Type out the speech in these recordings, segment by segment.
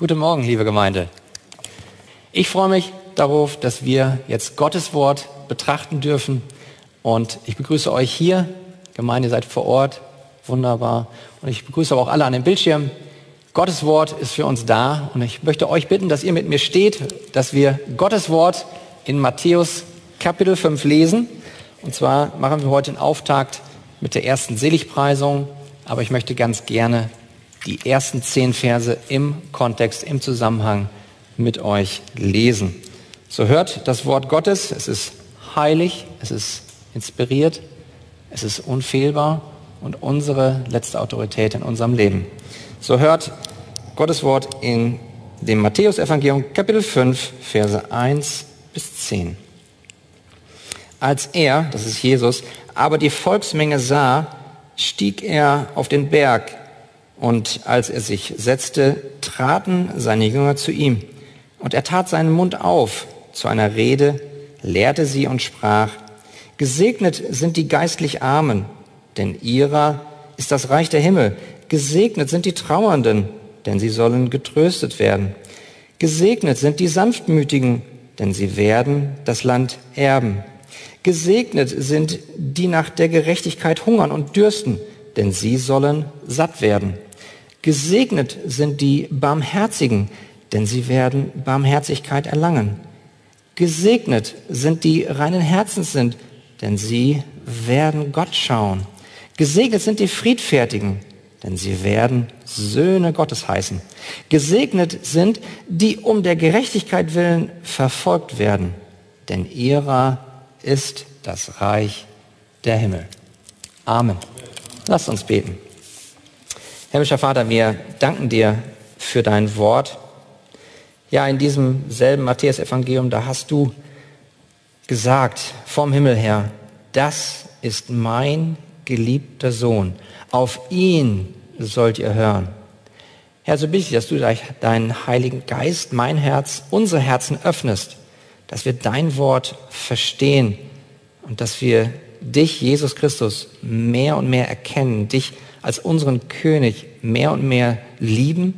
Guten Morgen, liebe Gemeinde. Ich freue mich darauf, dass wir jetzt Gottes Wort betrachten dürfen. Und ich begrüße euch hier. Gemeinde, ihr seid vor Ort. Wunderbar. Und ich begrüße aber auch alle an dem Bildschirm. Gottes Wort ist für uns da. Und ich möchte euch bitten, dass ihr mit mir steht, dass wir Gottes Wort in Matthäus Kapitel 5 lesen. Und zwar machen wir heute den Auftakt mit der ersten Seligpreisung. Aber ich möchte ganz gerne die ersten zehn Verse im Kontext, im Zusammenhang mit euch lesen. So hört das Wort Gottes, es ist heilig, es ist inspiriert, es ist unfehlbar und unsere letzte Autorität in unserem Leben. So hört Gottes Wort in dem Matthäusevangelium Kapitel 5, Verse 1 bis 10. Als er, das ist Jesus, aber die Volksmenge sah, stieg er auf den Berg und als er sich setzte, traten seine Jünger zu ihm. Und er tat seinen Mund auf zu einer Rede, lehrte sie und sprach, Gesegnet sind die geistlich Armen, denn ihrer ist das Reich der Himmel. Gesegnet sind die Trauernden, denn sie sollen getröstet werden. Gesegnet sind die Sanftmütigen, denn sie werden das Land erben. Gesegnet sind die nach der Gerechtigkeit hungern und dürsten, denn sie sollen satt werden. Gesegnet sind die Barmherzigen, denn sie werden Barmherzigkeit erlangen. Gesegnet sind die reinen Herzens sind, denn sie werden Gott schauen. Gesegnet sind die Friedfertigen, denn sie werden Söhne Gottes heißen. Gesegnet sind, die um der Gerechtigkeit willen verfolgt werden, denn ihrer ist das Reich der Himmel. Amen. Lasst uns beten. Himmlischer Vater, wir danken dir für dein Wort. Ja, in diesem selben Matthäus-Evangelium, da hast du gesagt vom Himmel her, das ist mein geliebter Sohn. Auf ihn sollt ihr hören. Herr, so bitte ich, dass du deinen Heiligen Geist, mein Herz, unsere Herzen öffnest, dass wir dein Wort verstehen und dass wir dich, Jesus Christus, mehr und mehr erkennen, dich als unseren König mehr und mehr lieben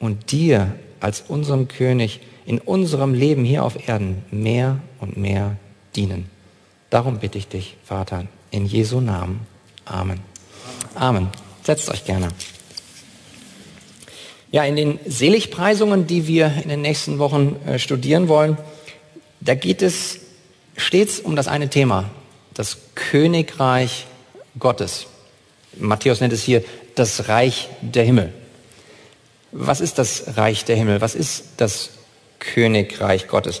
und dir als unserem König in unserem Leben hier auf Erden mehr und mehr dienen. Darum bitte ich dich, Vater, in Jesu Namen. Amen. Amen. Setzt euch gerne. Ja, in den Seligpreisungen, die wir in den nächsten Wochen äh, studieren wollen, da geht es stets um das eine Thema, das Königreich Gottes. Matthäus nennt es hier das Reich der Himmel. Was ist das Reich der Himmel? Was ist das Königreich Gottes?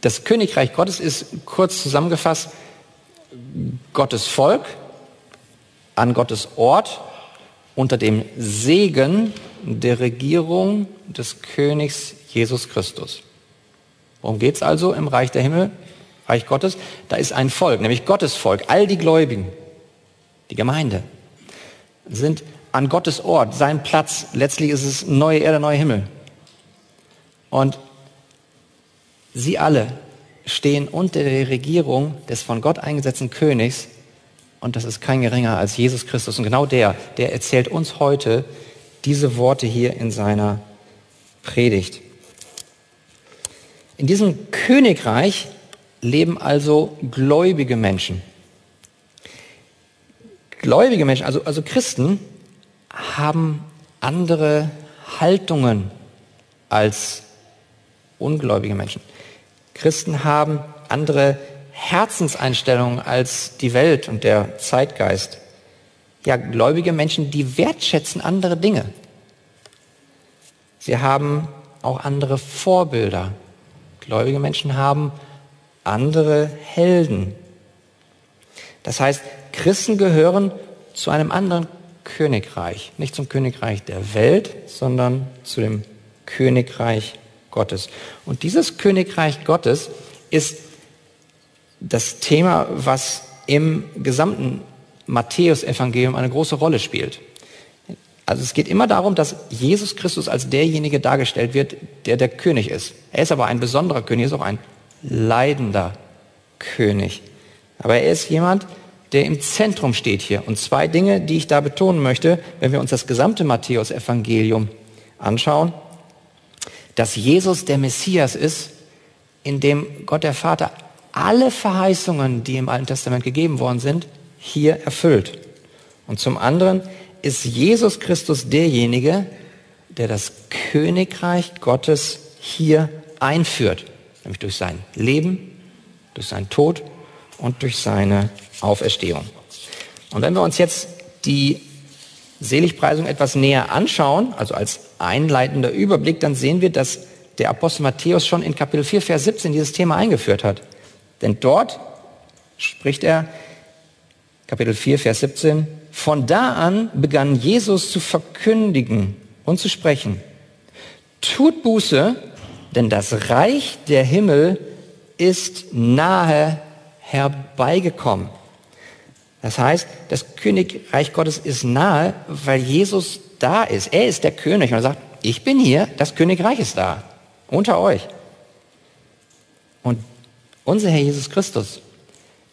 Das Königreich Gottes ist kurz zusammengefasst Gottes Volk an Gottes Ort unter dem Segen der Regierung des Königs Jesus Christus. Worum geht es also im Reich der Himmel, Reich Gottes? Da ist ein Volk, nämlich Gottes Volk, all die Gläubigen, die Gemeinde sind an Gottes Ort, sein Platz. Letztlich ist es neue Erde, neuer Himmel. Und sie alle stehen unter der Regierung des von Gott eingesetzten Königs. Und das ist kein geringer als Jesus Christus. Und genau der, der erzählt uns heute diese Worte hier in seiner Predigt. In diesem Königreich leben also gläubige Menschen. Gläubige Menschen, also, also Christen, haben andere Haltungen als ungläubige Menschen. Christen haben andere Herzenseinstellungen als die Welt und der Zeitgeist. Ja, gläubige Menschen, die wertschätzen andere Dinge. Sie haben auch andere Vorbilder. Gläubige Menschen haben andere Helden. Das heißt, Christen gehören zu einem anderen Königreich, nicht zum Königreich der Welt, sondern zu dem Königreich Gottes. Und dieses Königreich Gottes ist das Thema, was im gesamten Matthäusevangelium eine große Rolle spielt. Also es geht immer darum, dass Jesus Christus als derjenige dargestellt wird, der der König ist. Er ist aber ein besonderer König, er ist auch ein leidender König. Aber er ist jemand, der im Zentrum steht hier. Und zwei Dinge, die ich da betonen möchte, wenn wir uns das gesamte Matthäus-Evangelium anschauen. dass Jesus der Messias ist, in dem Gott der Vater alle Verheißungen, die im Alten Testament gegeben worden sind, hier erfüllt. Und zum anderen ist Jesus Christus derjenige, der das Königreich Gottes hier einführt, nämlich durch sein Leben, durch seinen Tod und durch seine Auferstehung. Und wenn wir uns jetzt die Seligpreisung etwas näher anschauen, also als einleitender Überblick, dann sehen wir, dass der Apostel Matthäus schon in Kapitel 4, Vers 17 dieses Thema eingeführt hat. Denn dort spricht er, Kapitel 4, Vers 17, von da an begann Jesus zu verkündigen und zu sprechen. Tut Buße, denn das Reich der Himmel ist nahe herbeigekommen. Das heißt, das Königreich Gottes ist nahe, weil Jesus da ist. Er ist der König und er sagt, ich bin hier, das Königreich ist da, unter euch. Und unser Herr Jesus Christus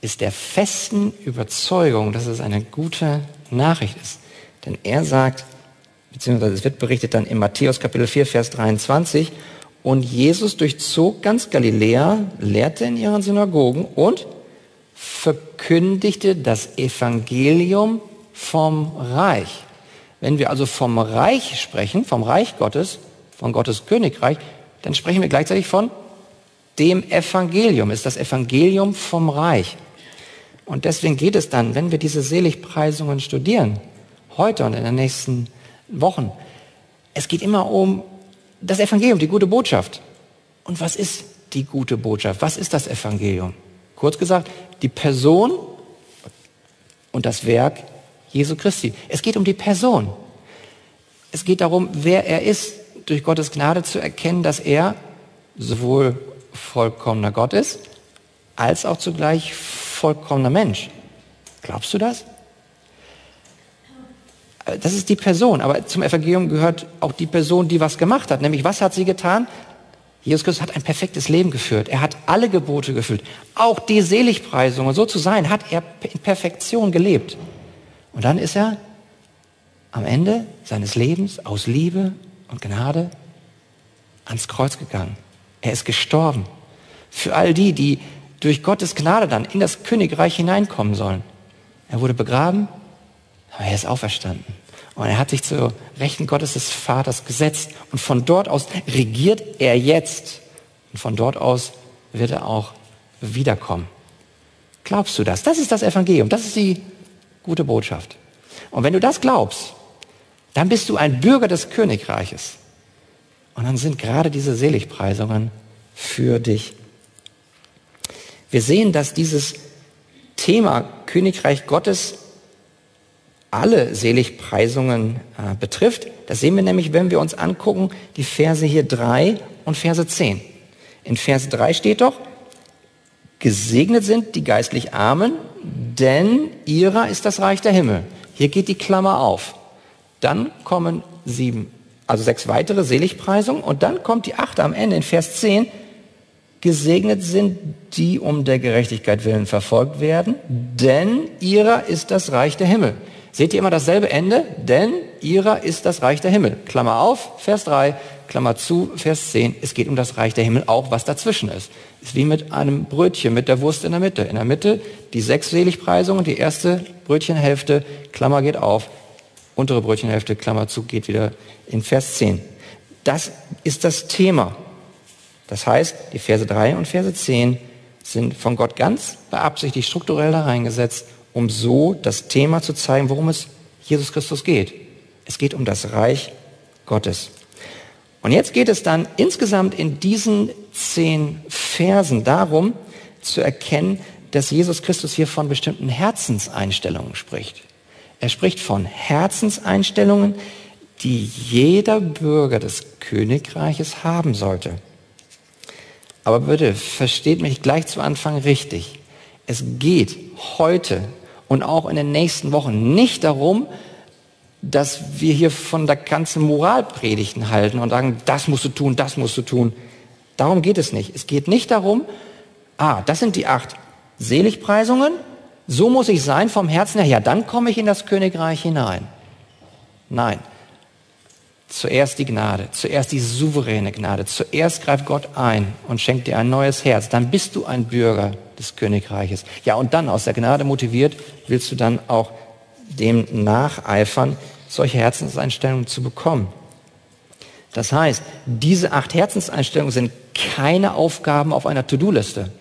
ist der festen Überzeugung, dass es eine gute Nachricht ist. Denn er sagt, beziehungsweise es wird berichtet dann in Matthäus Kapitel 4, Vers 23, und Jesus durchzog ganz Galiläa, lehrte in ihren Synagogen und verkündigte das Evangelium vom Reich. Wenn wir also vom Reich sprechen, vom Reich Gottes, von Gottes Königreich, dann sprechen wir gleichzeitig von dem Evangelium, ist das Evangelium vom Reich. Und deswegen geht es dann, wenn wir diese Seligpreisungen studieren, heute und in den nächsten Wochen, es geht immer um das Evangelium, die gute Botschaft. Und was ist die gute Botschaft? Was ist das Evangelium? Kurz gesagt, die Person und das Werk Jesu Christi. Es geht um die Person. Es geht darum, wer er ist, durch Gottes Gnade zu erkennen, dass er sowohl vollkommener Gott ist, als auch zugleich vollkommener Mensch. Glaubst du das? Das ist die Person, aber zum Evangelium gehört auch die Person, die was gemacht hat. Nämlich, was hat sie getan? Jesus Christus hat ein perfektes Leben geführt. Er hat alle Gebote gefüllt. Auch die Seligpreisung und so zu sein, hat er in Perfektion gelebt. Und dann ist er am Ende seines Lebens aus Liebe und Gnade ans Kreuz gegangen. Er ist gestorben. Für all die, die durch Gottes Gnade dann in das Königreich hineinkommen sollen. Er wurde begraben, aber er ist auferstanden. Und er hat sich zur Rechten Gottes des Vaters gesetzt. Und von dort aus regiert er jetzt. Und von dort aus wird er auch wiederkommen. Glaubst du das? Das ist das Evangelium. Das ist die gute Botschaft. Und wenn du das glaubst, dann bist du ein Bürger des Königreiches. Und dann sind gerade diese Seligpreisungen für dich. Wir sehen, dass dieses Thema Königreich Gottes alle Seligpreisungen äh, betrifft. Das sehen wir nämlich, wenn wir uns angucken, die Verse hier 3 und Verse 10. In Vers 3 steht doch, gesegnet sind die geistlich Armen, denn ihrer ist das Reich der Himmel. Hier geht die Klammer auf. Dann kommen sieben, also sechs weitere Seligpreisungen und dann kommt die achte am Ende in Vers 10. Gesegnet sind die um der Gerechtigkeit willen verfolgt werden, denn ihrer ist das Reich der Himmel. Seht ihr immer dasselbe Ende? Denn ihrer ist das Reich der Himmel. Klammer auf, Vers 3, Klammer zu, Vers 10. Es geht um das Reich der Himmel, auch was dazwischen ist. Ist wie mit einem Brötchen, mit der Wurst in der Mitte. In der Mitte die sechs Seligpreisungen, die erste Brötchenhälfte, Klammer geht auf, untere Brötchenhälfte, Klammer zu, geht wieder in Vers 10. Das ist das Thema. Das heißt, die Verse 3 und Verse 10 sind von Gott ganz beabsichtigt strukturell da reingesetzt, um so das Thema zu zeigen, worum es Jesus Christus geht. Es geht um das Reich Gottes. Und jetzt geht es dann insgesamt in diesen zehn Versen darum, zu erkennen, dass Jesus Christus hier von bestimmten Herzenseinstellungen spricht. Er spricht von Herzenseinstellungen, die jeder Bürger des Königreiches haben sollte. Aber bitte, versteht mich gleich zu Anfang richtig. Es geht heute und auch in den nächsten Wochen nicht darum, dass wir hier von der ganzen Moralpredigten halten und sagen, das musst du tun, das musst du tun. Darum geht es nicht. Es geht nicht darum, ah, das sind die acht Seligpreisungen, so muss ich sein vom Herzen her, ja, dann komme ich in das Königreich hinein. Nein. Zuerst die Gnade, zuerst die souveräne Gnade. Zuerst greift Gott ein und schenkt dir ein neues Herz. Dann bist du ein Bürger des Königreiches. Ja, und dann aus der Gnade motiviert, willst du dann auch dem nacheifern, solche Herzenseinstellungen zu bekommen. Das heißt, diese acht Herzenseinstellungen sind keine Aufgaben auf einer To-Do-Liste,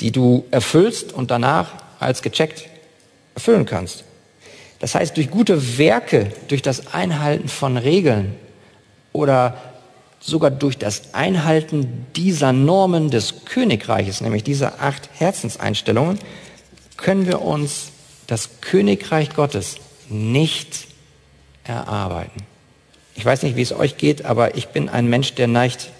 die du erfüllst und danach als gecheckt erfüllen kannst. Das heißt, durch gute Werke, durch das Einhalten von Regeln oder sogar durch das Einhalten dieser Normen des Königreiches, nämlich dieser acht Herzenseinstellungen, können wir uns das Königreich Gottes nicht erarbeiten. Ich weiß nicht, wie es euch geht, aber ich bin ein Mensch, der neigt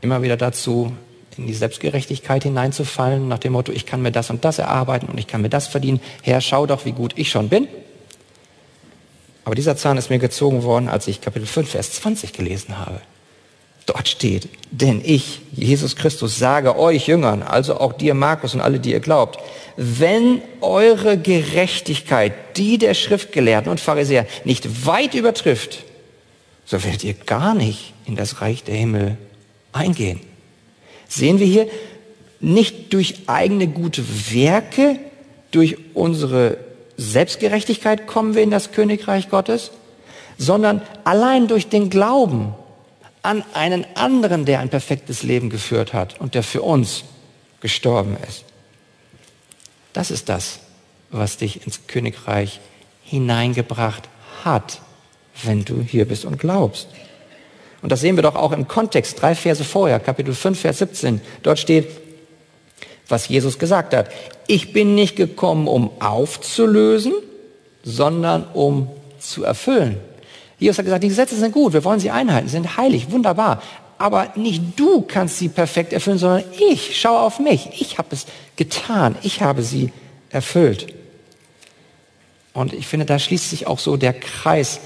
immer wieder dazu, in die Selbstgerechtigkeit hineinzufallen, nach dem Motto, ich kann mir das und das erarbeiten und ich kann mir das verdienen. Herr, schau doch, wie gut ich schon bin. Aber dieser Zahn ist mir gezogen worden, als ich Kapitel 5, Vers 20 gelesen habe. Dort steht, denn ich, Jesus Christus, sage euch Jüngern, also auch dir, Markus und alle, die ihr glaubt, wenn eure Gerechtigkeit die der Schriftgelehrten und Pharisäer nicht weit übertrifft, so werdet ihr gar nicht in das Reich der Himmel eingehen. Sehen wir hier, nicht durch eigene gute Werke, durch unsere Selbstgerechtigkeit kommen wir in das Königreich Gottes, sondern allein durch den Glauben an einen anderen, der ein perfektes Leben geführt hat und der für uns gestorben ist. Das ist das, was dich ins Königreich hineingebracht hat, wenn du hier bist und glaubst. Und das sehen wir doch auch im Kontext, drei Verse vorher, Kapitel 5, Vers 17. Dort steht, was Jesus gesagt hat. Ich bin nicht gekommen, um aufzulösen, sondern um zu erfüllen. Jesus hat gesagt, die Gesetze sind gut, wir wollen sie einhalten, sind heilig, wunderbar. Aber nicht du kannst sie perfekt erfüllen, sondern ich. Schau auf mich. Ich habe es getan. Ich habe sie erfüllt. Und ich finde, da schließt sich auch so der Kreis.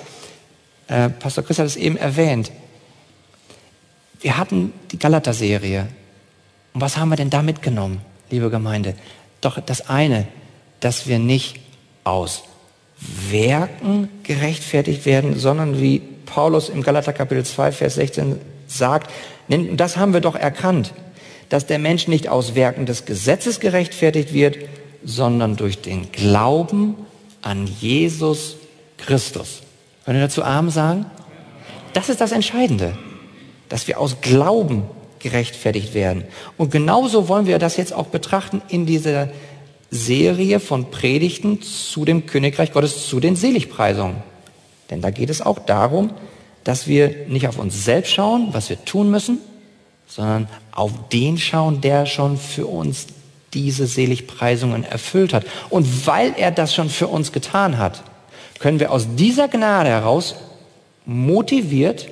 Äh, Pastor Chris hat es eben erwähnt. Wir hatten die Galater-Serie. Und was haben wir denn da mitgenommen, liebe Gemeinde? Doch das eine, dass wir nicht aus Werken gerechtfertigt werden, sondern wie Paulus im Galater Kapitel 2, Vers 16 sagt, das haben wir doch erkannt, dass der Mensch nicht aus Werken des Gesetzes gerechtfertigt wird, sondern durch den Glauben an Jesus Christus. Können wir dazu Arm sagen? Das ist das Entscheidende, dass wir aus Glauben gerechtfertigt werden. Und genauso wollen wir das jetzt auch betrachten in dieser Serie von Predigten zu dem Königreich Gottes, zu den Seligpreisungen. Denn da geht es auch darum, dass wir nicht auf uns selbst schauen, was wir tun müssen, sondern auf den schauen, der schon für uns diese Seligpreisungen erfüllt hat. Und weil er das schon für uns getan hat, können wir aus dieser Gnade heraus motiviert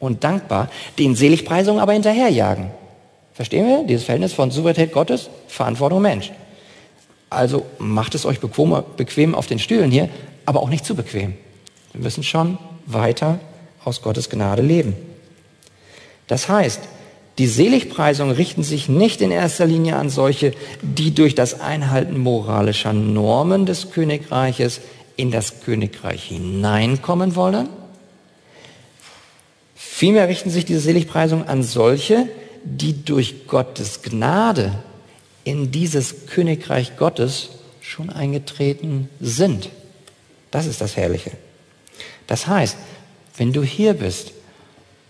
und dankbar den Seligpreisungen aber hinterherjagen. Verstehen wir dieses Verhältnis von Souveränität Gottes, Verantwortung Mensch? Also macht es euch bequem, bequem auf den Stühlen hier, aber auch nicht zu bequem. Wir müssen schon weiter aus Gottes Gnade leben. Das heißt, die Seligpreisungen richten sich nicht in erster Linie an solche, die durch das Einhalten moralischer Normen des Königreiches in das Königreich hineinkommen wollen. Vielmehr richten sich diese Seligpreisungen an solche, die durch Gottes Gnade in dieses Königreich Gottes schon eingetreten sind. Das ist das Herrliche. Das heißt, wenn du hier bist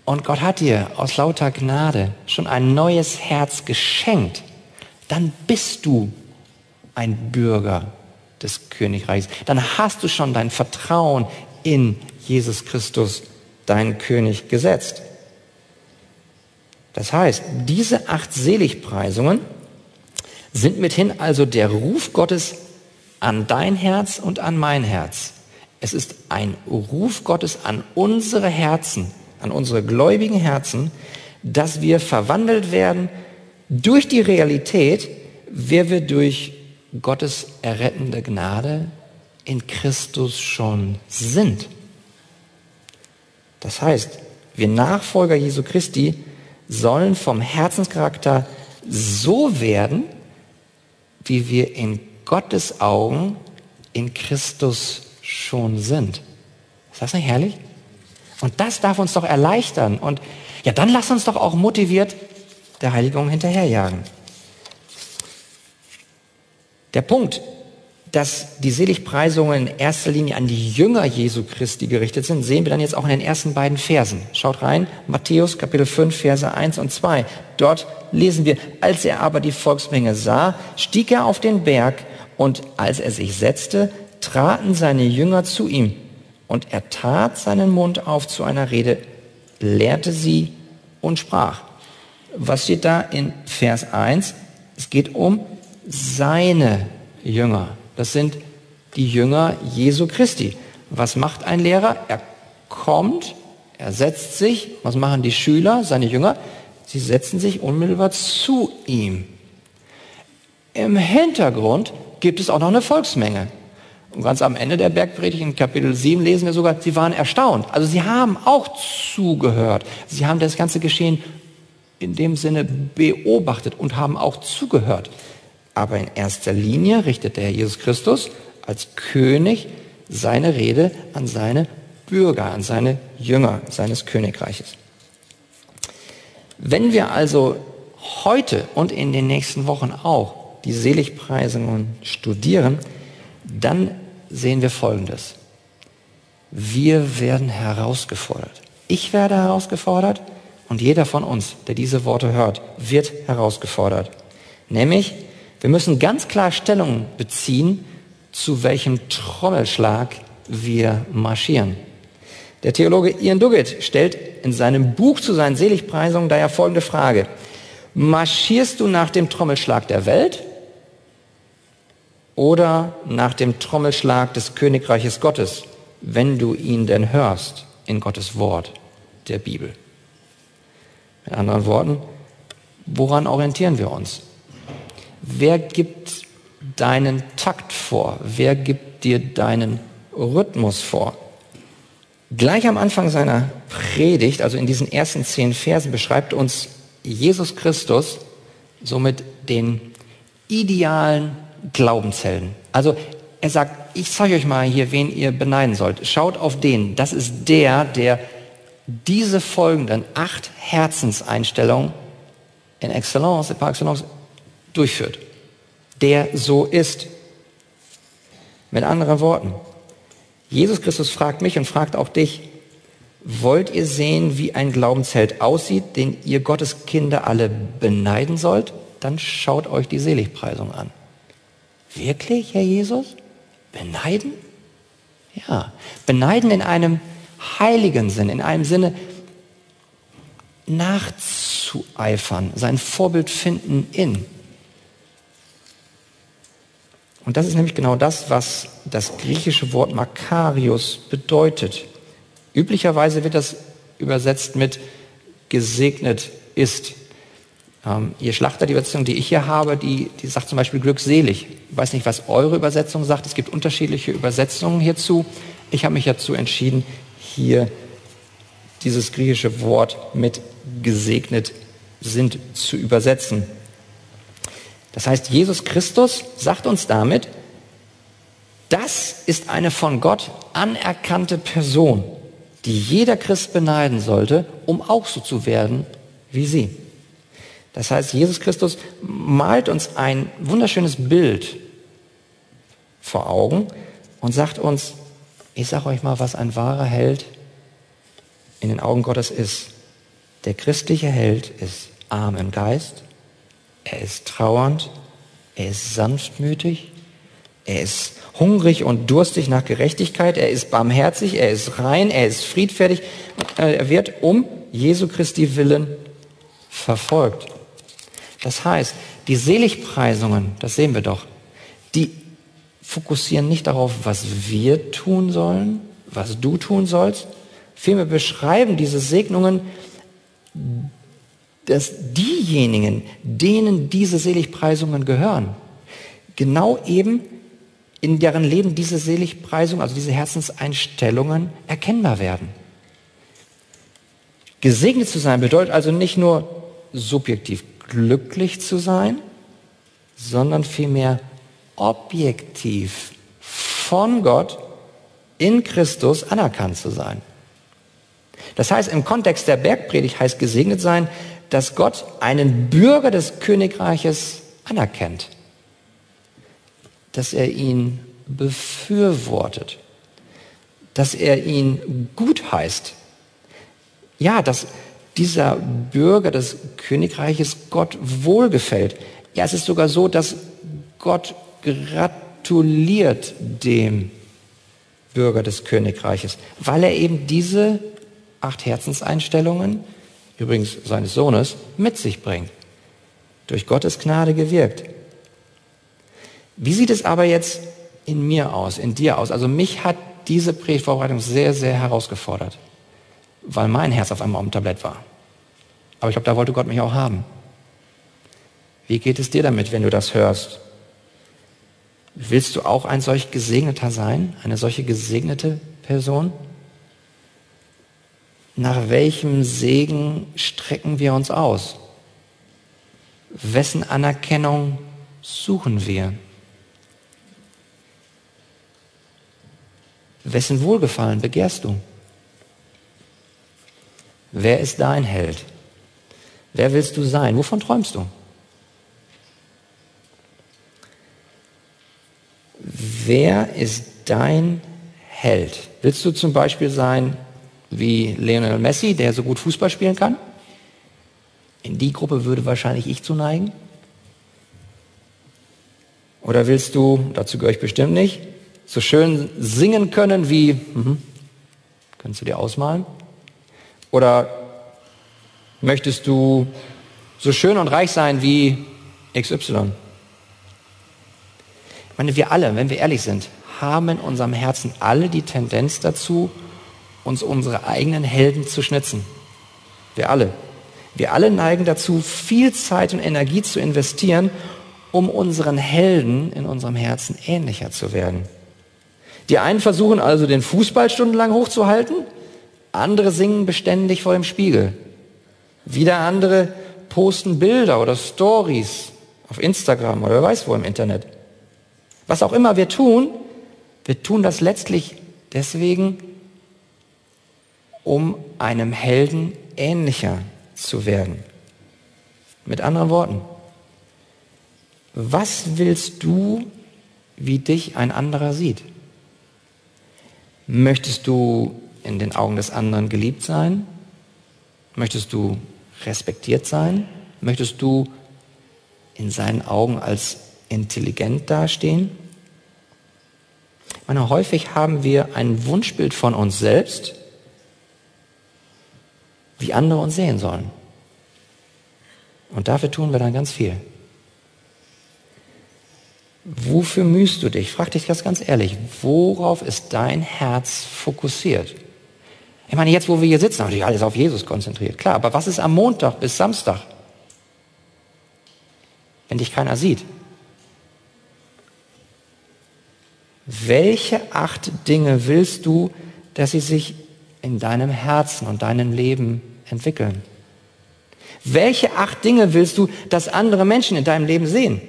und Gott hat dir aus lauter Gnade schon ein neues Herz geschenkt, dann bist du ein Bürger des Königreichs. Dann hast du schon dein Vertrauen in Jesus Christus, deinen König, gesetzt. Das heißt, diese acht Seligpreisungen sind mithin also der Ruf Gottes an dein Herz und an mein Herz. Es ist ein Ruf Gottes an unsere Herzen, an unsere gläubigen Herzen, dass wir verwandelt werden durch die Realität, wer wir durch Gottes errettende Gnade in Christus schon sind. Das heißt, wir Nachfolger Jesu Christi sollen vom Herzenscharakter so werden, wie wir in Gottes Augen in Christus schon sind. Ist das nicht herrlich? Und das darf uns doch erleichtern. Und ja, dann lass uns doch auch motiviert der Heiligung hinterherjagen. Der Punkt, dass die Seligpreisungen in erster Linie an die Jünger Jesu Christi gerichtet sind, sehen wir dann jetzt auch in den ersten beiden Versen. Schaut rein, Matthäus Kapitel 5, Verse 1 und 2. Dort lesen wir, als er aber die Volksmenge sah, stieg er auf den Berg und als er sich setzte, traten seine Jünger zu ihm und er tat seinen Mund auf zu einer Rede, lehrte sie und sprach. Was steht da in Vers 1? Es geht um seine Jünger. Das sind die Jünger Jesu Christi. Was macht ein Lehrer? Er kommt, er setzt sich. Was machen die Schüler, seine Jünger? Sie setzen sich unmittelbar zu ihm. Im Hintergrund gibt es auch noch eine Volksmenge. Und ganz am Ende der Bergpredigt in Kapitel 7 lesen wir sogar, sie waren erstaunt. Also sie haben auch zugehört. Sie haben das ganze Geschehen in dem Sinne beobachtet und haben auch zugehört. Aber in erster Linie richtet der Herr Jesus Christus als König seine Rede an seine Bürger, an seine Jünger seines Königreiches. Wenn wir also heute und in den nächsten Wochen auch die Seligpreisungen studieren, dann sehen wir Folgendes. Wir werden herausgefordert. Ich werde herausgefordert und jeder von uns, der diese Worte hört, wird herausgefordert. Nämlich wir müssen ganz klar Stellung beziehen, zu welchem Trommelschlag wir marschieren. Der Theologe Ian Duggett stellt in seinem Buch zu seinen Seligpreisungen daher folgende Frage. Marschierst du nach dem Trommelschlag der Welt oder nach dem Trommelschlag des Königreiches Gottes, wenn du ihn denn hörst in Gottes Wort, der Bibel? Mit anderen Worten, woran orientieren wir uns? Wer gibt deinen Takt vor? Wer gibt dir deinen Rhythmus vor? Gleich am Anfang seiner Predigt, also in diesen ersten zehn Versen, beschreibt uns Jesus Christus somit den idealen Glaubenshelden. Also er sagt, ich zeige euch mal hier, wen ihr beneiden sollt. Schaut auf den. Das ist der, der diese folgenden acht Herzenseinstellungen in Excellence, par Excellence durchführt, der so ist. Mit anderen Worten, Jesus Christus fragt mich und fragt auch dich, wollt ihr sehen, wie ein Glaubensheld aussieht, den ihr Gottes Kinder alle beneiden sollt? Dann schaut euch die Seligpreisung an. Wirklich, Herr Jesus? Beneiden? Ja, beneiden in einem heiligen Sinn, in einem Sinne nachzueifern, sein Vorbild finden in. Und das ist nämlich genau das, was das griechische Wort Makarios bedeutet. Üblicherweise wird das übersetzt mit gesegnet ist. Ähm, ihr Schlachter, die Übersetzung, die ich hier habe, die, die sagt zum Beispiel glückselig. Ich weiß nicht, was eure Übersetzung sagt. Es gibt unterschiedliche Übersetzungen hierzu. Ich habe mich dazu entschieden, hier dieses griechische Wort mit gesegnet sind zu übersetzen. Das heißt, Jesus Christus sagt uns damit, das ist eine von Gott anerkannte Person, die jeder Christ beneiden sollte, um auch so zu werden wie sie. Das heißt, Jesus Christus malt uns ein wunderschönes Bild vor Augen und sagt uns, ich sage euch mal, was ein wahrer Held in den Augen Gottes ist. Der christliche Held ist arm im Geist, er ist trauernd, er ist sanftmütig, er ist hungrig und durstig nach Gerechtigkeit, er ist barmherzig, er ist rein, er ist friedfertig, er wird um Jesu Christi willen verfolgt. Das heißt, die Seligpreisungen, das sehen wir doch, die fokussieren nicht darauf, was wir tun sollen, was du tun sollst, vielmehr beschreiben diese Segnungen dass diejenigen, denen diese Seligpreisungen gehören, genau eben in deren Leben diese Seligpreisung, also diese Herzenseinstellungen erkennbar werden. Gesegnet zu sein bedeutet also nicht nur subjektiv glücklich zu sein, sondern vielmehr objektiv von Gott in Christus anerkannt zu sein. Das heißt, im Kontext der Bergpredigt heißt gesegnet sein, dass Gott einen Bürger des Königreiches anerkennt, dass er ihn befürwortet, dass er ihn gut heißt. Ja, dass dieser Bürger des Königreiches Gott wohlgefällt. Ja, es ist sogar so, dass Gott gratuliert dem Bürger des Königreiches, weil er eben diese acht Herzenseinstellungen, übrigens seines Sohnes, mit sich bringt. Durch Gottes Gnade gewirkt. Wie sieht es aber jetzt in mir aus, in dir aus? Also mich hat diese Predigtvorbereitung sehr, sehr herausgefordert, weil mein Herz auf einmal auf dem Tablett war. Aber ich glaube, da wollte Gott mich auch haben. Wie geht es dir damit, wenn du das hörst? Willst du auch ein solch gesegneter sein, eine solche gesegnete Person? Nach welchem Segen strecken wir uns aus? Wessen Anerkennung suchen wir? Wessen Wohlgefallen begehrst du? Wer ist dein Held? Wer willst du sein? Wovon träumst du? Wer ist dein Held? Willst du zum Beispiel sein wie Lionel Messi, der so gut Fußball spielen kann? In die Gruppe würde wahrscheinlich ich zu neigen. Oder willst du, dazu gehöre ich bestimmt nicht, so schön singen können wie, mhm, kannst du dir ausmalen? Oder möchtest du so schön und reich sein wie XY? Ich meine, wir alle, wenn wir ehrlich sind, haben in unserem Herzen alle die Tendenz dazu, uns unsere eigenen Helden zu schnitzen. Wir alle. Wir alle neigen dazu, viel Zeit und Energie zu investieren, um unseren Helden in unserem Herzen ähnlicher zu werden. Die einen versuchen also den Fußball stundenlang hochzuhalten, andere singen beständig vor dem Spiegel. Wieder andere posten Bilder oder Stories auf Instagram oder wer weiß wo im Internet. Was auch immer wir tun, wir tun das letztlich deswegen, um einem Helden ähnlicher zu werden. Mit anderen Worten, was willst du, wie dich ein anderer sieht? Möchtest du in den Augen des anderen geliebt sein? Möchtest du respektiert sein? Möchtest du in seinen Augen als intelligent dastehen? Ich meine, häufig haben wir ein Wunschbild von uns selbst, wie andere uns sehen sollen. Und dafür tun wir dann ganz viel. Wofür mühst du dich? Frag dich das ganz ehrlich. Worauf ist dein Herz fokussiert? Ich meine, jetzt, wo wir hier sitzen, natürlich alles auf Jesus konzentriert. Klar, aber was ist am Montag bis Samstag? Wenn dich keiner sieht. Welche acht Dinge willst du, dass sie sich in deinem Herzen und deinem Leben entwickeln? Welche acht Dinge willst du, dass andere Menschen in deinem Leben sehen?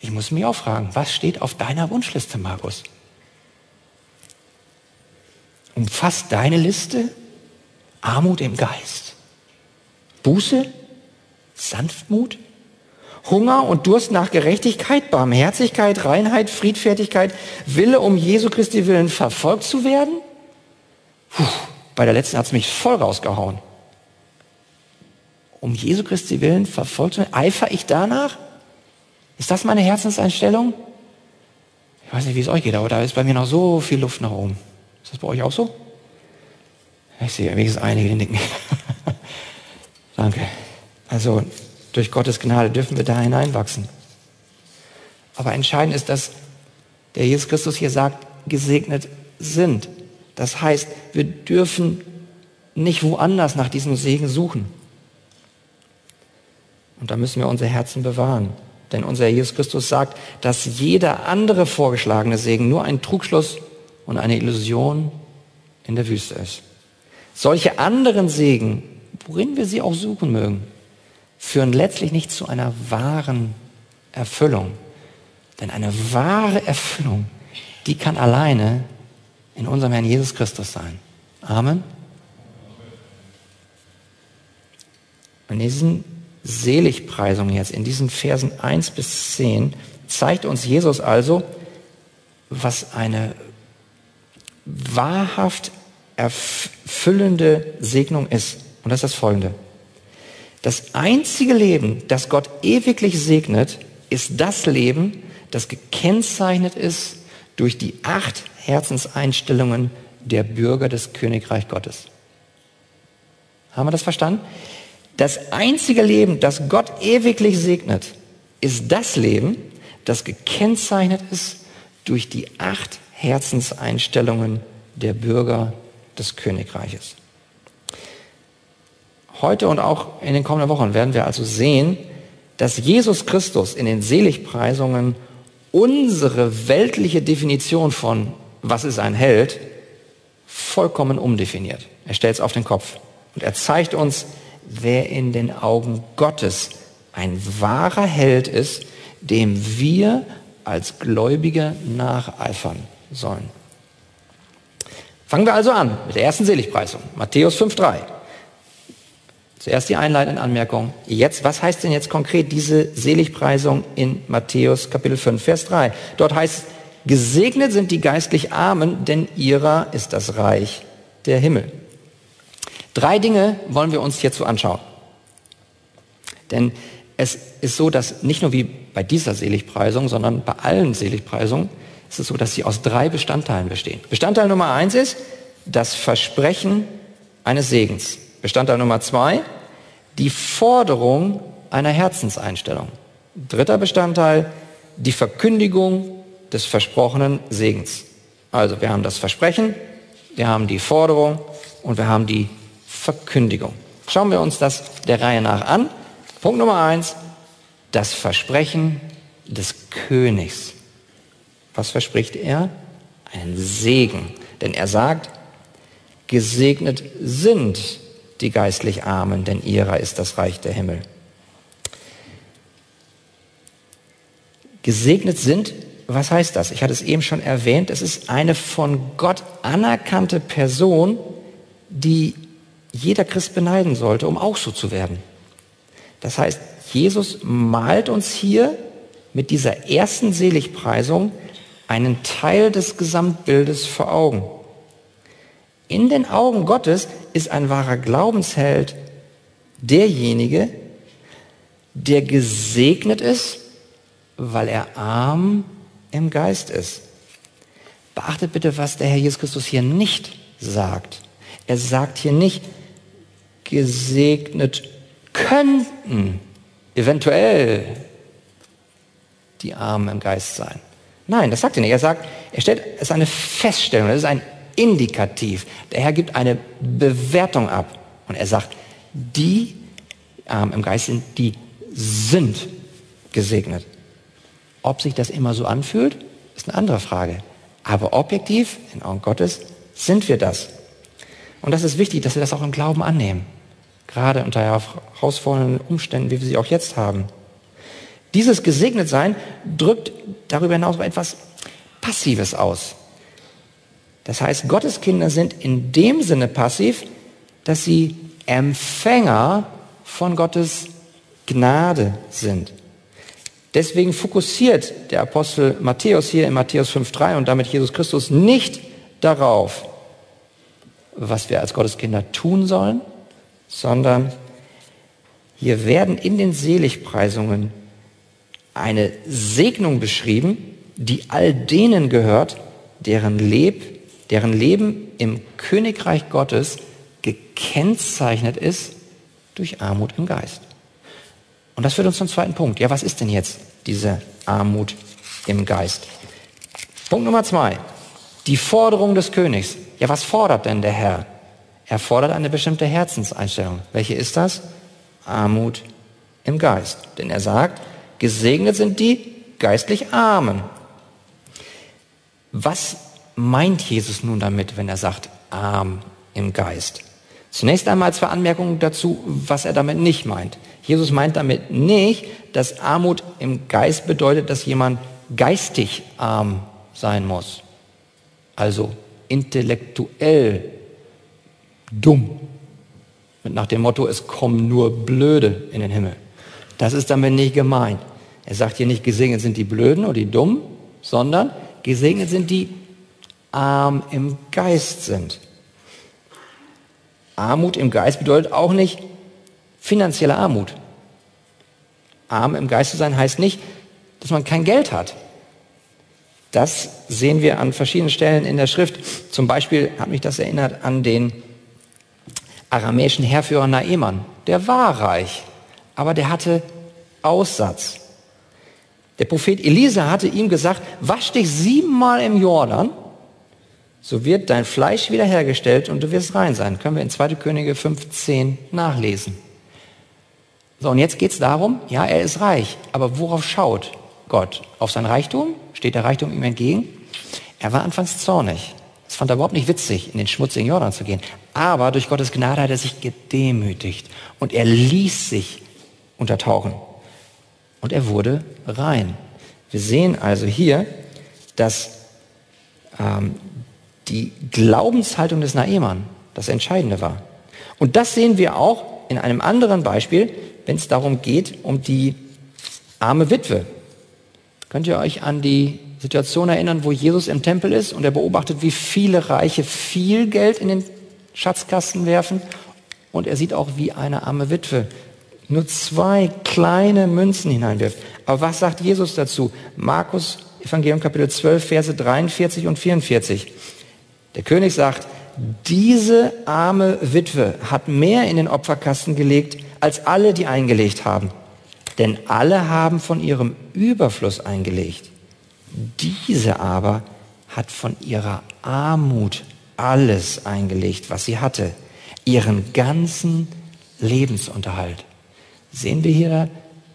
Ich muss mich auch fragen, was steht auf deiner Wunschliste, Markus? Umfasst deine Liste Armut im Geist, Buße, Sanftmut, Hunger und Durst nach Gerechtigkeit, Barmherzigkeit, Reinheit, Friedfertigkeit, Wille, um Jesu Christi willen verfolgt zu werden? Puh, bei der letzten hat es mich voll rausgehauen. Um Jesu Christi willen verfolgt werden? Eifer ich danach? Ist das meine Herzenseinstellung? Ich weiß nicht, wie es euch geht, aber da ist bei mir noch so viel Luft nach oben. Ist das bei euch auch so? Ich sehe wenigstens einige, die nicken. Danke. Also durch Gottes Gnade dürfen wir da hineinwachsen. Aber entscheidend ist, dass der Jesus Christus hier sagt, gesegnet sind. Das heißt, wir dürfen nicht woanders nach diesem Segen suchen. Und da müssen wir unsere Herzen bewahren. Denn unser Jesus Christus sagt, dass jeder andere vorgeschlagene Segen nur ein Trugschluss und eine Illusion in der Wüste ist. Solche anderen Segen, worin wir sie auch suchen mögen, führen letztlich nicht zu einer wahren Erfüllung. Denn eine wahre Erfüllung, die kann alleine in unserem Herrn Jesus Christus sein. Amen. In diesen Seligpreisungen jetzt, in diesen Versen 1 bis 10, zeigt uns Jesus also, was eine wahrhaft erfüllende Segnung ist. Und das ist das folgende. Das einzige Leben, das Gott ewiglich segnet, ist das Leben, das gekennzeichnet ist durch die acht Herzenseinstellungen der Bürger des Königreich Gottes. Haben wir das verstanden? Das einzige Leben, das Gott ewiglich segnet, ist das Leben, das gekennzeichnet ist durch die acht Herzenseinstellungen der Bürger des Königreiches. Heute und auch in den kommenden Wochen werden wir also sehen, dass Jesus Christus in den Seligpreisungen unsere weltliche Definition von was ist ein Held vollkommen umdefiniert. Er stellt es auf den Kopf und er zeigt uns, wer in den Augen Gottes ein wahrer Held ist, dem wir als Gläubige nacheifern sollen. Fangen wir also an mit der ersten Seligpreisung, Matthäus 5.3. Zuerst die einleitende Anmerkung. Jetzt, was heißt denn jetzt konkret diese Seligpreisung in Matthäus Kapitel 5, Vers 3? Dort heißt gesegnet sind die geistlich Armen, denn ihrer ist das Reich der Himmel. Drei Dinge wollen wir uns hierzu anschauen. Denn es ist so, dass nicht nur wie bei dieser Seligpreisung, sondern bei allen Seligpreisungen ist es so, dass sie aus drei Bestandteilen bestehen. Bestandteil Nummer eins ist das Versprechen eines Segens. Bestandteil Nummer zwei, die Forderung einer Herzenseinstellung. Dritter Bestandteil, die Verkündigung des versprochenen Segens. Also wir haben das Versprechen, wir haben die Forderung und wir haben die Verkündigung. Schauen wir uns das der Reihe nach an. Punkt Nummer eins, das Versprechen des Königs. Was verspricht er? Einen Segen. Denn er sagt, gesegnet sind die geistlich Armen, denn ihrer ist das Reich der Himmel. Gesegnet sind, was heißt das? Ich hatte es eben schon erwähnt, es ist eine von Gott anerkannte Person, die jeder Christ beneiden sollte, um auch so zu werden. Das heißt, Jesus malt uns hier mit dieser ersten Seligpreisung einen Teil des Gesamtbildes vor Augen. In den Augen Gottes ist ein wahrer Glaubensheld derjenige, der gesegnet ist, weil er arm im Geist ist. Beachtet bitte, was der Herr Jesus Christus hier nicht sagt. Er sagt hier nicht, gesegnet könnten eventuell die Armen im Geist sein. Nein, das sagt er nicht. Er sagt, er stellt, es ist eine Feststellung, das ist ein Indikativ. Der Herr gibt eine Bewertung ab. Und er sagt, die Armen im Geist sind, die sind gesegnet. Ob sich das immer so anfühlt, ist eine andere Frage. Aber objektiv, in Augen Gottes, sind wir das. Und das ist wichtig, dass wir das auch im Glauben annehmen. Gerade unter herausfordernden Umständen, wie wir sie auch jetzt haben. Dieses Gesegnetsein drückt darüber hinaus etwas Passives aus. Das heißt, Gottes Kinder sind in dem Sinne passiv, dass sie Empfänger von Gottes Gnade sind. Deswegen fokussiert der Apostel Matthäus hier in Matthäus 5.3 und damit Jesus Christus nicht darauf, was wir als Gotteskinder tun sollen, sondern hier werden in den Seligpreisungen eine Segnung beschrieben, die all denen gehört, deren, Leb, deren Leben im Königreich Gottes gekennzeichnet ist durch Armut im Geist. Und das führt uns zum zweiten Punkt. Ja, was ist denn jetzt diese Armut im Geist? Punkt Nummer zwei. Die Forderung des Königs. Ja, was fordert denn der Herr? Er fordert eine bestimmte Herzenseinstellung. Welche ist das? Armut im Geist. Denn er sagt, gesegnet sind die geistlich Armen. Was meint Jesus nun damit, wenn er sagt, arm im Geist? Zunächst einmal zwei Anmerkungen dazu, was er damit nicht meint. Jesus meint damit nicht, dass Armut im Geist bedeutet, dass jemand geistig arm sein muss. Also intellektuell dumm. Nach dem Motto, es kommen nur Blöde in den Himmel. Das ist damit nicht gemeint. Er sagt hier nicht, gesegnet sind die Blöden oder die Dummen, sondern gesegnet sind die arm im Geist sind. Armut im Geist bedeutet auch nicht finanzielle Armut. Arm im Geiste sein heißt nicht, dass man kein Geld hat. Das sehen wir an verschiedenen Stellen in der Schrift. Zum Beispiel hat mich das erinnert an den aramäischen Heerführer Naeman. Der war reich, aber der hatte Aussatz. Der Prophet Elisa hatte ihm gesagt, wasch dich siebenmal im Jordan, so wird dein Fleisch wiederhergestellt und du wirst rein sein. Können wir in 2. Könige 15 nachlesen. So, und jetzt geht es darum, ja, er ist reich, aber worauf schaut Gott? Auf sein Reichtum? Steht der Reichtum ihm entgegen? Er war anfangs zornig. Es fand er überhaupt nicht witzig, in den schmutzigen Jordan zu gehen. Aber durch Gottes Gnade hat er sich gedemütigt und er ließ sich untertauchen. Und er wurde rein. Wir sehen also hier, dass ähm, die Glaubenshaltung des Naeman das Entscheidende war. Und das sehen wir auch in einem anderen Beispiel, wenn es darum geht, um die arme Witwe. Könnt ihr euch an die Situation erinnern, wo Jesus im Tempel ist und er beobachtet, wie viele Reiche viel Geld in den Schatzkasten werfen und er sieht auch, wie eine arme Witwe nur zwei kleine Münzen hineinwirft. Aber was sagt Jesus dazu? Markus Evangelium Kapitel 12, Verse 43 und 44. Der König sagt, diese arme Witwe hat mehr in den Opferkasten gelegt als alle, die eingelegt haben. Denn alle haben von ihrem Überfluss eingelegt. Diese aber hat von ihrer Armut alles eingelegt, was sie hatte, ihren ganzen Lebensunterhalt. Sehen wir hier,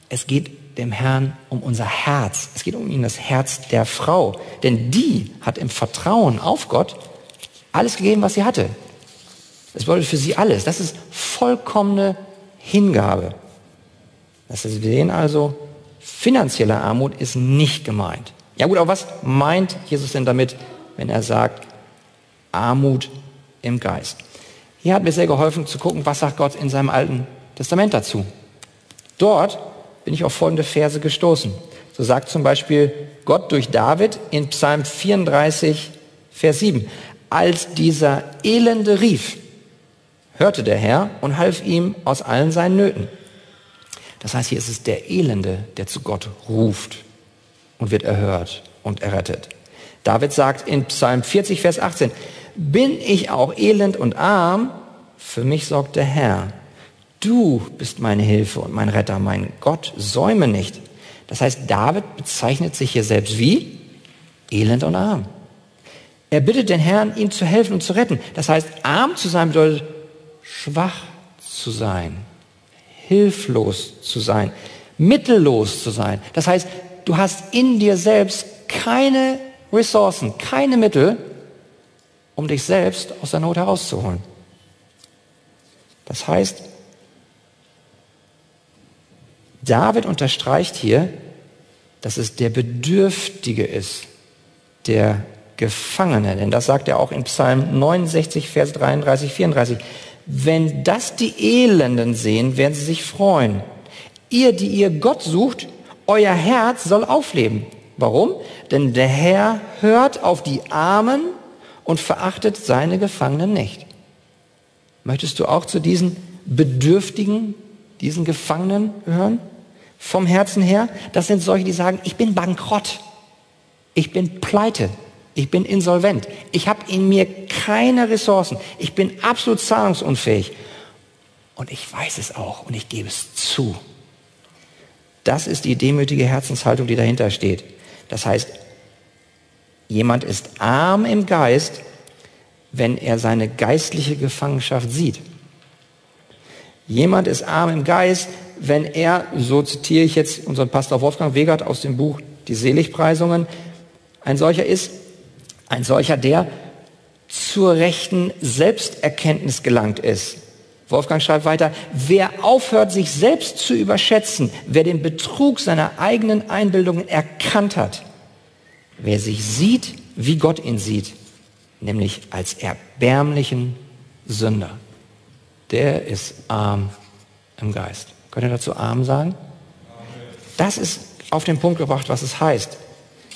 es geht dem Herrn um unser Herz. Es geht um ihn das Herz der Frau. Denn die hat im Vertrauen auf Gott alles gegeben, was sie hatte. Das bedeutet für sie alles. Das ist vollkommene Hingabe. Das Sie sehen also, finanzielle Armut ist nicht gemeint. Ja gut, aber was meint Jesus denn damit, wenn er sagt Armut im Geist? Hier hat mir sehr geholfen zu gucken, was sagt Gott in seinem Alten Testament dazu. Dort bin ich auf folgende Verse gestoßen. So sagt zum Beispiel Gott durch David in Psalm 34, Vers 7. Als dieser Elende rief, hörte der Herr und half ihm aus allen seinen Nöten. Das heißt, hier ist es der Elende, der zu Gott ruft und wird erhört und errettet. David sagt in Psalm 40, Vers 18, bin ich auch elend und arm, für mich sorgt der Herr. Du bist meine Hilfe und mein Retter, mein Gott, säume nicht. Das heißt, David bezeichnet sich hier selbst wie elend und arm. Er bittet den Herrn, ihm zu helfen und zu retten. Das heißt, arm zu sein bedeutet schwach zu sein, hilflos zu sein, mittellos zu sein. Das heißt, du hast in dir selbst keine Ressourcen, keine Mittel, um dich selbst aus der Not herauszuholen. Das heißt, David unterstreicht hier, dass es der Bedürftige ist, der Gefangene. Denn das sagt er auch in Psalm 69, Vers 33, 34. Wenn das die Elenden sehen, werden sie sich freuen. Ihr, die ihr Gott sucht, euer Herz soll aufleben. Warum? Denn der Herr hört auf die Armen und verachtet seine Gefangenen nicht. Möchtest du auch zu diesen Bedürftigen, diesen Gefangenen gehören? Vom Herzen her? Das sind solche, die sagen, ich bin bankrott. Ich bin pleite. Ich bin insolvent. Ich habe in mir keine Ressourcen. Ich bin absolut zahlungsunfähig. Und ich weiß es auch und ich gebe es zu. Das ist die demütige Herzenshaltung, die dahinter steht. Das heißt, jemand ist arm im Geist, wenn er seine geistliche Gefangenschaft sieht. Jemand ist arm im Geist, wenn er, so zitiere ich jetzt unseren Pastor Wolfgang Wegert aus dem Buch Die Seligpreisungen, ein solcher ist, ein solcher, der zur rechten Selbsterkenntnis gelangt ist. Wolfgang schreibt weiter, wer aufhört, sich selbst zu überschätzen, wer den Betrug seiner eigenen Einbildungen erkannt hat, wer sich sieht, wie Gott ihn sieht, nämlich als erbärmlichen Sünder. der ist arm im Geist. Könnt ihr dazu arm sagen? Das ist auf den Punkt gebracht, was es heißt.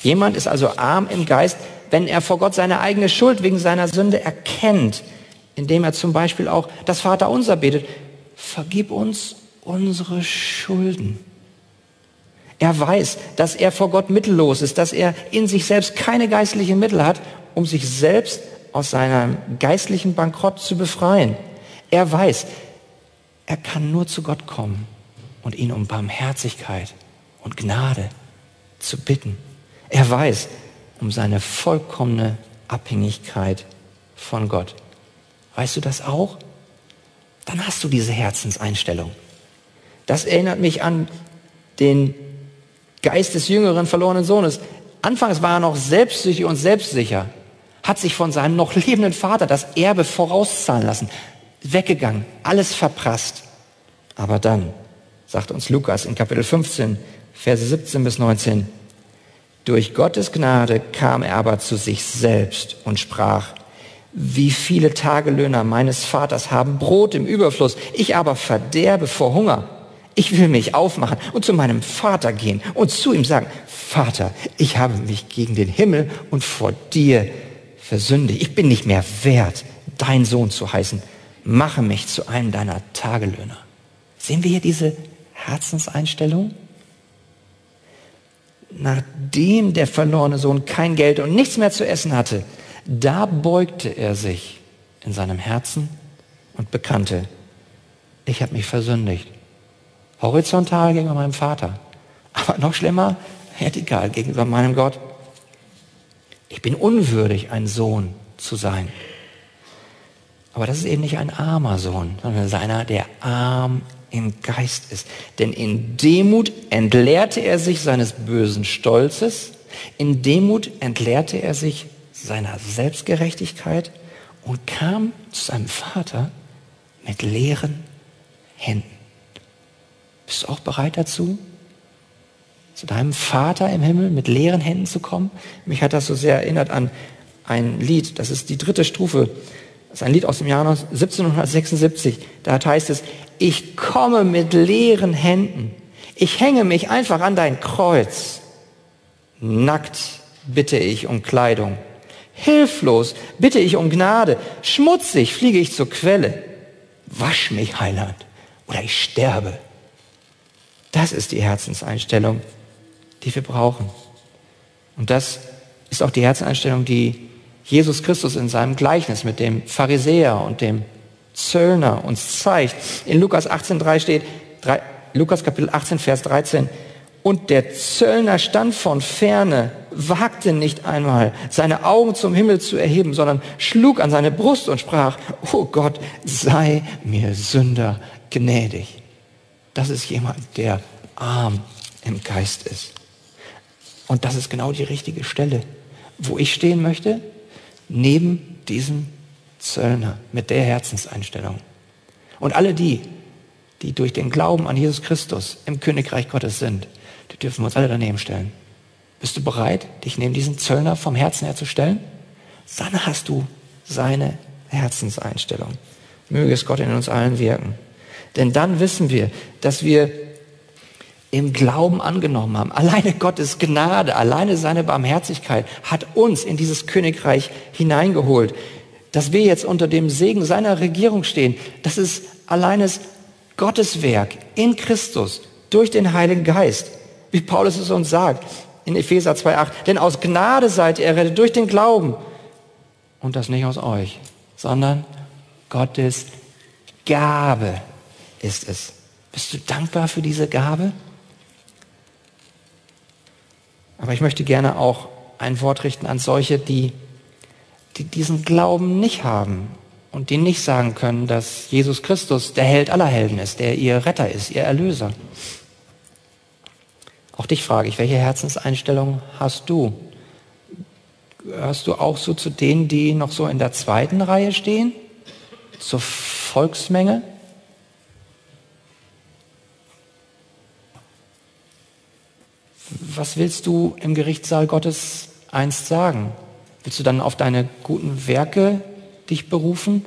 Jemand ist also arm im Geist, wenn er vor Gott seine eigene Schuld wegen seiner Sünde erkennt, indem er zum Beispiel auch das Vaterunser betet. Vergib uns unsere Schulden. Er weiß, dass er vor Gott mittellos ist, dass er in sich selbst keine geistlichen Mittel hat, um sich selbst aus seinem geistlichen Bankrott zu befreien. Er weiß, er kann nur zu Gott kommen und ihn um Barmherzigkeit und Gnade zu bitten. Er weiß um seine vollkommene Abhängigkeit von Gott. Weißt du das auch? Dann hast du diese Herzenseinstellung. Das erinnert mich an den Geist des jüngeren verlorenen Sohnes. Anfangs war er noch selbstsüchtig und selbstsicher, hat sich von seinem noch lebenden Vater das Erbe vorauszahlen lassen, weggegangen, alles verprasst. Aber dann, sagt uns Lukas in Kapitel 15, Verse 17 bis 19, durch Gottes Gnade kam er aber zu sich selbst und sprach, wie viele Tagelöhner meines Vaters haben Brot im Überfluss, ich aber verderbe vor Hunger. Ich will mich aufmachen und zu meinem Vater gehen und zu ihm sagen, Vater, ich habe mich gegen den Himmel und vor dir versündigt. Ich bin nicht mehr wert, dein Sohn zu heißen. Mache mich zu einem deiner Tagelöhner. Sehen wir hier diese Herzenseinstellung? Nachdem der verlorene Sohn kein Geld und nichts mehr zu essen hatte, da beugte er sich in seinem Herzen und bekannte, ich habe mich versündigt Horizontal gegenüber meinem Vater. Aber noch schlimmer, vertikal gegenüber meinem Gott. Ich bin unwürdig, ein Sohn zu sein. Aber das ist eben nicht ein armer Sohn, sondern einer, der arm im Geist ist. Denn in Demut entleerte er sich seines bösen Stolzes, in Demut entleerte er sich seiner Selbstgerechtigkeit und kam zu seinem Vater mit leeren Händen. Bist du auch bereit dazu, zu deinem Vater im Himmel mit leeren Händen zu kommen? Mich hat das so sehr erinnert an ein Lied, das ist die dritte Strophe. Das ist ein Lied aus dem Jahr 1776. Da heißt es, ich komme mit leeren Händen. Ich hänge mich einfach an dein Kreuz. Nackt bitte ich um Kleidung. Hilflos bitte ich um Gnade. Schmutzig fliege ich zur Quelle. Wasch mich, Heiland, oder ich sterbe. Das ist die Herzenseinstellung, die wir brauchen. Und das ist auch die Herzenseinstellung, die Jesus Christus in seinem Gleichnis mit dem Pharisäer und dem Zöllner uns zeigt. In Lukas 18,3 steht, 3, Lukas Kapitel 18, Vers 13, und der Zöllner stand von ferne, wagte nicht einmal, seine Augen zum Himmel zu erheben, sondern schlug an seine Brust und sprach, oh Gott, sei mir Sünder gnädig. Das ist jemand, der arm im Geist ist. Und das ist genau die richtige Stelle, wo ich stehen möchte, neben diesem Zöllner mit der Herzenseinstellung. Und alle die, die durch den Glauben an Jesus Christus im Königreich Gottes sind, die dürfen wir uns alle daneben stellen. Bist du bereit, dich neben diesen Zöllner vom Herzen her zu stellen? Dann hast du seine Herzenseinstellung. Möge es Gott in uns allen wirken. Denn dann wissen wir, dass wir im Glauben angenommen haben. Alleine Gottes Gnade, alleine seine Barmherzigkeit hat uns in dieses Königreich hineingeholt. Dass wir jetzt unter dem Segen seiner Regierung stehen, das ist alleines Gottes Werk in Christus durch den Heiligen Geist. Wie Paulus es uns sagt in Epheser 2.8. Denn aus Gnade seid ihr errettet durch den Glauben. Und das nicht aus euch, sondern Gottes Gabe ist es. Bist du dankbar für diese Gabe? Aber ich möchte gerne auch ein Wort richten an solche, die, die diesen Glauben nicht haben und die nicht sagen können, dass Jesus Christus der Held aller Helden ist, der ihr Retter ist, ihr Erlöser. Auch dich frage ich, welche Herzenseinstellung hast du? Gehörst du auch so zu denen, die noch so in der zweiten Reihe stehen? Zur Volksmenge? Was willst du im Gerichtssaal Gottes einst sagen? Willst du dann auf deine guten Werke dich berufen?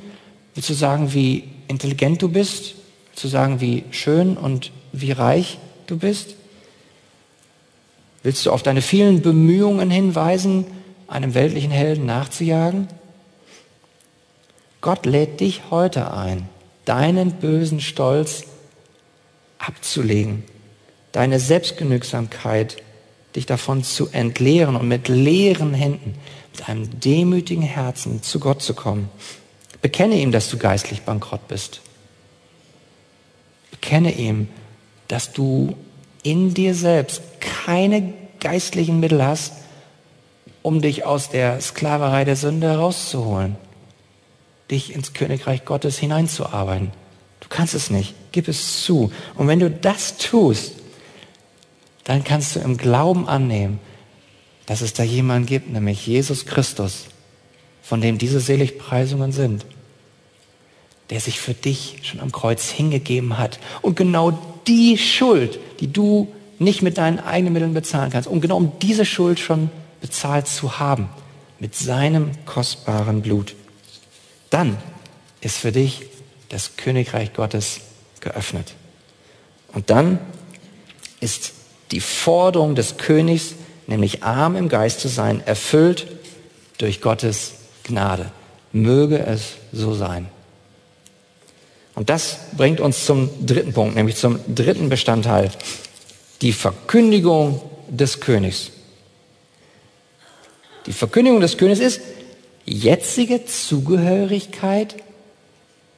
Willst du sagen, wie intelligent du bist? Willst du sagen, wie schön und wie reich du bist? Willst du auf deine vielen Bemühungen hinweisen, einem weltlichen Helden nachzujagen? Gott lädt dich heute ein, deinen bösen Stolz abzulegen, deine Selbstgenügsamkeit, dich davon zu entleeren und mit leeren Händen, mit einem demütigen Herzen zu Gott zu kommen. Bekenne ihm, dass du geistlich bankrott bist. Bekenne ihm, dass du in dir selbst keine geistlichen Mittel hast, um dich aus der Sklaverei der Sünde herauszuholen, dich ins Königreich Gottes hineinzuarbeiten. Du kannst es nicht. Gib es zu. Und wenn du das tust, dann kannst du im Glauben annehmen, dass es da jemanden gibt, nämlich Jesus Christus, von dem diese Seligpreisungen sind, der sich für dich schon am Kreuz hingegeben hat und genau die Schuld, die du nicht mit deinen eigenen Mitteln bezahlen kannst, um genau um diese Schuld schon bezahlt zu haben, mit seinem kostbaren Blut, dann ist für dich das Königreich Gottes geöffnet. Und dann ist die Forderung des Königs, nämlich arm im Geist zu sein, erfüllt durch Gottes Gnade. Möge es so sein. Und das bringt uns zum dritten Punkt, nämlich zum dritten Bestandteil, die Verkündigung des Königs. Die Verkündigung des Königs ist jetzige Zugehörigkeit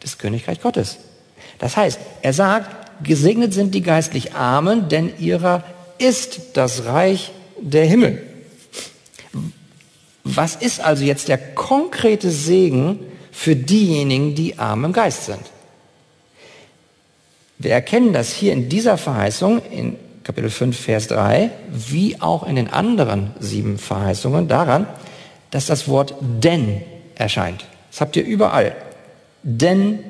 des Königreich Gottes. Das heißt, er sagt, gesegnet sind die geistlich Armen, denn ihrer ist das Reich der Himmel. Was ist also jetzt der konkrete Segen für diejenigen, die arm im Geist sind? Wir erkennen das hier in dieser Verheißung in Kapitel 5, Vers 3, wie auch in den anderen sieben Verheißungen daran, dass das Wort denn erscheint. Das habt ihr überall. Denn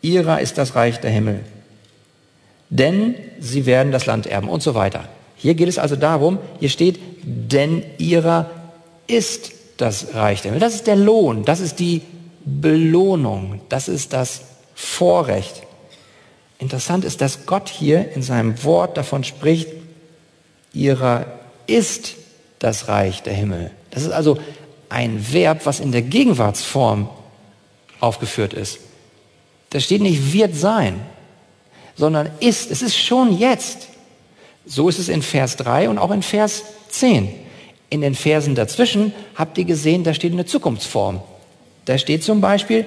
ihrer ist das Reich der Himmel. Denn sie werden das Land erben und so weiter. Hier geht es also darum, hier steht, denn ihrer ist das Reich der Himmel. Das ist der Lohn, das ist die Belohnung, das ist das Vorrecht. Interessant ist, dass Gott hier in seinem Wort davon spricht, ihrer ist das Reich der Himmel. Das ist also ein Verb, was in der Gegenwartsform aufgeführt ist. Da steht nicht wird sein, sondern ist. Es ist schon jetzt. So ist es in Vers 3 und auch in Vers 10. In den Versen dazwischen habt ihr gesehen, da steht eine Zukunftsform. Da steht zum Beispiel,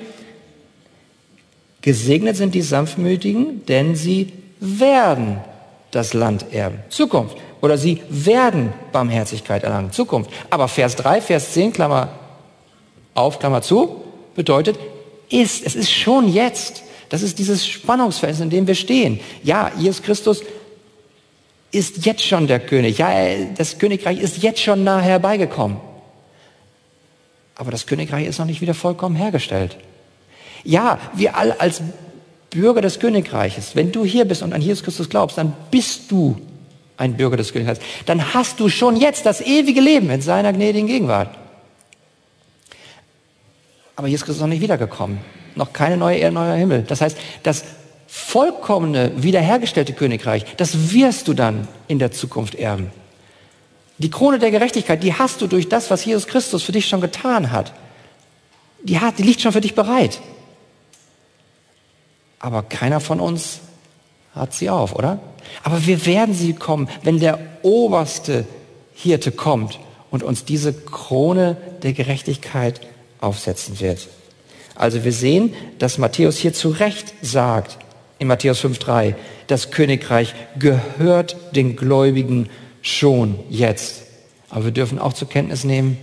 Gesegnet sind die Sanftmütigen, denn sie werden das Land erben. Zukunft. Oder sie werden Barmherzigkeit erlangen. Zukunft. Aber Vers 3, Vers 10, Klammer auf, Klammer zu, bedeutet, ist. Es ist schon jetzt. Das ist dieses Spannungsfeld, in dem wir stehen. Ja, Jesus Christus ist jetzt schon der König. Ja, das Königreich ist jetzt schon nah herbeigekommen. Aber das Königreich ist noch nicht wieder vollkommen hergestellt. Ja, wir alle als Bürger des Königreiches, wenn du hier bist und an Jesus Christus glaubst, dann bist du ein Bürger des Königreichs. Dann hast du schon jetzt das ewige Leben in seiner gnädigen Gegenwart. Aber Jesus Christus ist noch nicht wiedergekommen. Noch keine neue Erde, neuer Himmel. Das heißt, das vollkommene, wiederhergestellte Königreich, das wirst du dann in der Zukunft erben. Die Krone der Gerechtigkeit, die hast du durch das, was Jesus Christus für dich schon getan hat. Die, hat, die liegt schon für dich bereit. Aber keiner von uns hat sie auf, oder? Aber wir werden sie kommen, wenn der oberste Hirte kommt und uns diese Krone der Gerechtigkeit aufsetzen wird. Also wir sehen, dass Matthäus hier zu Recht sagt, in Matthäus 5.3, das Königreich gehört den Gläubigen schon jetzt. Aber wir dürfen auch zur Kenntnis nehmen,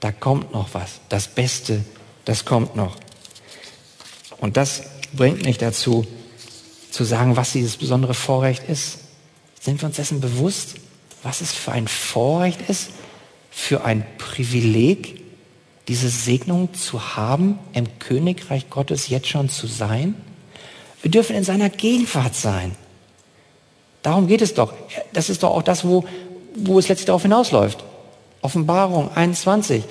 da kommt noch was. Das Beste, das kommt noch. Und das bringt mich dazu, zu sagen, was dieses besondere Vorrecht ist. Sind wir uns dessen bewusst, was es für ein Vorrecht ist, für ein Privileg, diese Segnung zu haben, im Königreich Gottes jetzt schon zu sein? Wir dürfen in seiner Gegenwart sein. Darum geht es doch. Das ist doch auch das, wo, wo es letztlich darauf hinausläuft. Offenbarung 21.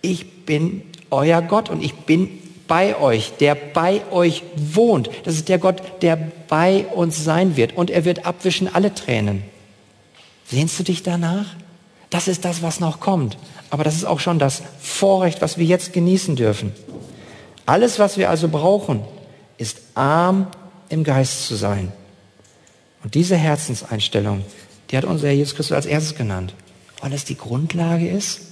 Ich bin euer Gott und ich bin bei euch, der bei euch wohnt. Das ist der Gott, der bei uns sein wird. Und er wird abwischen alle Tränen. Sehnst du dich danach? Das ist das, was noch kommt. Aber das ist auch schon das Vorrecht, was wir jetzt genießen dürfen. Alles, was wir also brauchen, ist arm im Geist zu sein. Und diese Herzenseinstellung, die hat unser Herr Jesus Christus als erstes genannt, weil es die Grundlage ist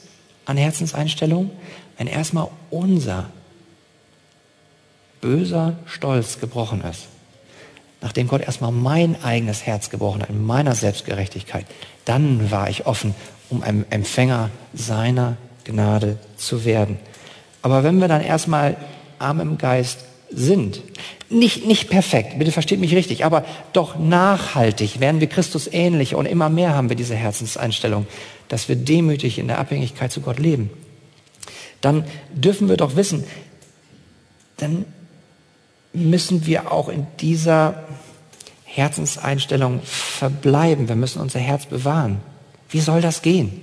an Herzenseinstellung, wenn erstmal unser böser Stolz gebrochen ist. Nachdem Gott erstmal mein eigenes Herz gebrochen hat, in meiner Selbstgerechtigkeit, dann war ich offen, um ein Empfänger seiner Gnade zu werden. Aber wenn wir dann erstmal arm im Geist sind, nicht, nicht perfekt, bitte versteht mich richtig, aber doch nachhaltig werden wir Christus ähnlicher und immer mehr haben wir diese Herzenseinstellung, dass wir demütig in der Abhängigkeit zu Gott leben. Dann dürfen wir doch wissen, dann müssen wir auch in dieser Herzenseinstellung verbleiben. Wir müssen unser Herz bewahren. Wie soll das gehen?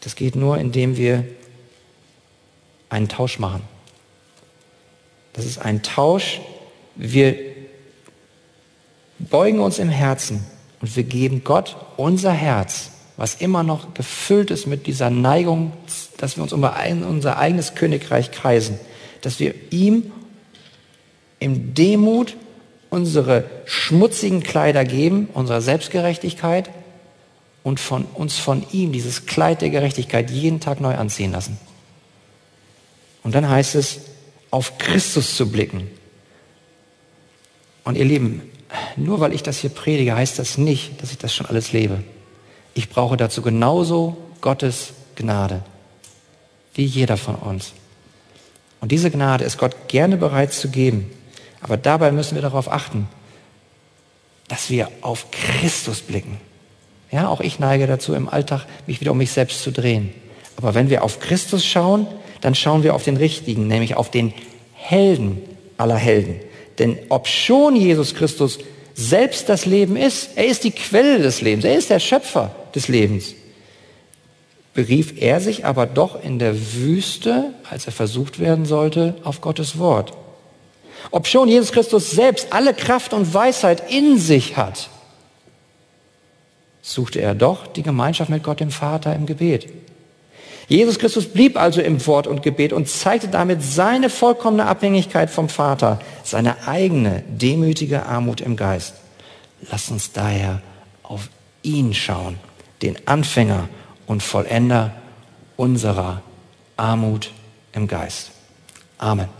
Das geht nur, indem wir einen Tausch machen. Das ist ein Tausch. Wir beugen uns im Herzen und wir geben Gott unser Herz, was immer noch gefüllt ist mit dieser Neigung, dass wir uns um unser eigenes Königreich kreisen, dass wir ihm im Demut unsere schmutzigen Kleider geben, unserer Selbstgerechtigkeit und von uns von ihm dieses Kleid der Gerechtigkeit jeden Tag neu anziehen lassen. Und dann heißt es, auf Christus zu blicken. Und ihr Lieben, nur weil ich das hier predige, heißt das nicht, dass ich das schon alles lebe. Ich brauche dazu genauso Gottes Gnade, wie jeder von uns. Und diese Gnade ist Gott gerne bereit zu geben. Aber dabei müssen wir darauf achten, dass wir auf Christus blicken. Ja, auch ich neige dazu, im Alltag mich wieder um mich selbst zu drehen. Aber wenn wir auf Christus schauen, dann schauen wir auf den Richtigen, nämlich auf den Helden aller Helden. Denn ob schon Jesus Christus selbst das Leben ist, er ist die Quelle des Lebens, er ist der Schöpfer des Lebens, berief er sich aber doch in der Wüste, als er versucht werden sollte, auf Gottes Wort. Ob schon Jesus Christus selbst alle Kraft und Weisheit in sich hat, suchte er doch die Gemeinschaft mit Gott dem Vater im Gebet. Jesus Christus blieb also im Wort und Gebet und zeigte damit seine vollkommene Abhängigkeit vom Vater, seine eigene demütige Armut im Geist. Lass uns daher auf ihn schauen, den Anfänger und Vollender unserer Armut im Geist. Amen.